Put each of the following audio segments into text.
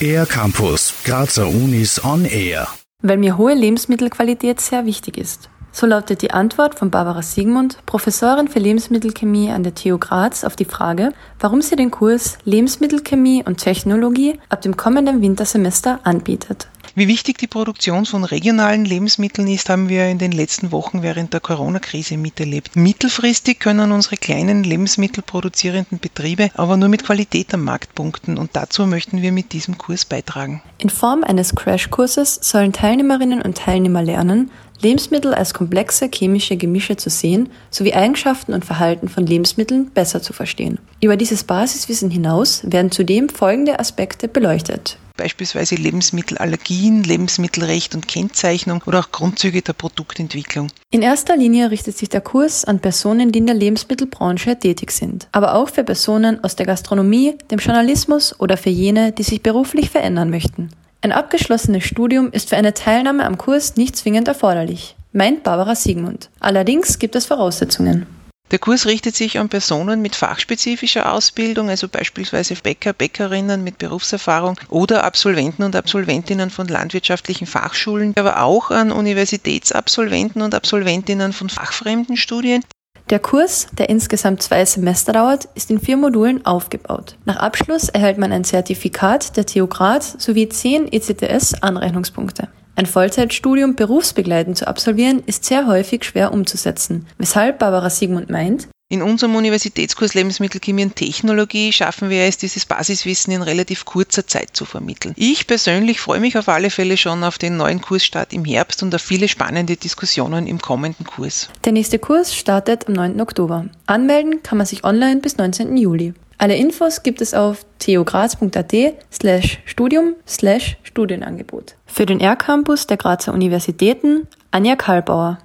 Air Campus, Grazer Unis on Air. Weil mir hohe Lebensmittelqualität sehr wichtig ist. So lautet die Antwort von Barbara Siegmund, Professorin für Lebensmittelchemie an der TU Graz, auf die Frage, warum sie den Kurs Lebensmittelchemie und Technologie ab dem kommenden Wintersemester anbietet. Wie wichtig die Produktion von regionalen Lebensmitteln ist, haben wir in den letzten Wochen während der Corona-Krise miterlebt. Mittelfristig können unsere kleinen lebensmittelproduzierenden Betriebe aber nur mit Qualität am Markt punkten und dazu möchten wir mit diesem Kurs beitragen. In Form eines Crashkurses sollen Teilnehmerinnen und Teilnehmer lernen, Lebensmittel als komplexe chemische Gemische zu sehen sowie Eigenschaften und Verhalten von Lebensmitteln besser zu verstehen. Über dieses Basiswissen hinaus werden zudem folgende Aspekte beleuchtet beispielsweise Lebensmittelallergien, Lebensmittelrecht und Kennzeichnung oder auch Grundzüge der Produktentwicklung. In erster Linie richtet sich der Kurs an Personen, die in der Lebensmittelbranche tätig sind, aber auch für Personen aus der Gastronomie, dem Journalismus oder für jene, die sich beruflich verändern möchten. Ein abgeschlossenes Studium ist für eine Teilnahme am Kurs nicht zwingend erforderlich, meint Barbara Siegmund. Allerdings gibt es Voraussetzungen. Der Kurs richtet sich an Personen mit fachspezifischer Ausbildung, also beispielsweise Bäcker, Bäckerinnen mit Berufserfahrung oder Absolventen und Absolventinnen von landwirtschaftlichen Fachschulen, aber auch an Universitätsabsolventen und Absolventinnen von fachfremden Studien. Der Kurs, der insgesamt zwei Semester dauert, ist in vier Modulen aufgebaut. Nach Abschluss erhält man ein Zertifikat der TU Graz sowie zehn ECTS-Anrechnungspunkte. Ein Vollzeitstudium berufsbegleitend zu absolvieren ist sehr häufig schwer umzusetzen, weshalb Barbara Siegmund meint, in unserem Universitätskurs Lebensmittelchemie und Technologie schaffen wir es, dieses Basiswissen in relativ kurzer Zeit zu vermitteln. Ich persönlich freue mich auf alle Fälle schon auf den neuen Kursstart im Herbst und auf viele spannende Diskussionen im kommenden Kurs. Der nächste Kurs startet am 9. Oktober. Anmelden kann man sich online bis 19. Juli. Alle Infos gibt es auf theograz.at slash studium slash Studienangebot. Für den R-Campus der Grazer Universitäten Anja Karlbauer.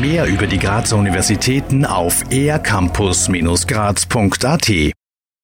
Mehr über die Grazer Universitäten auf ercampus-graz.at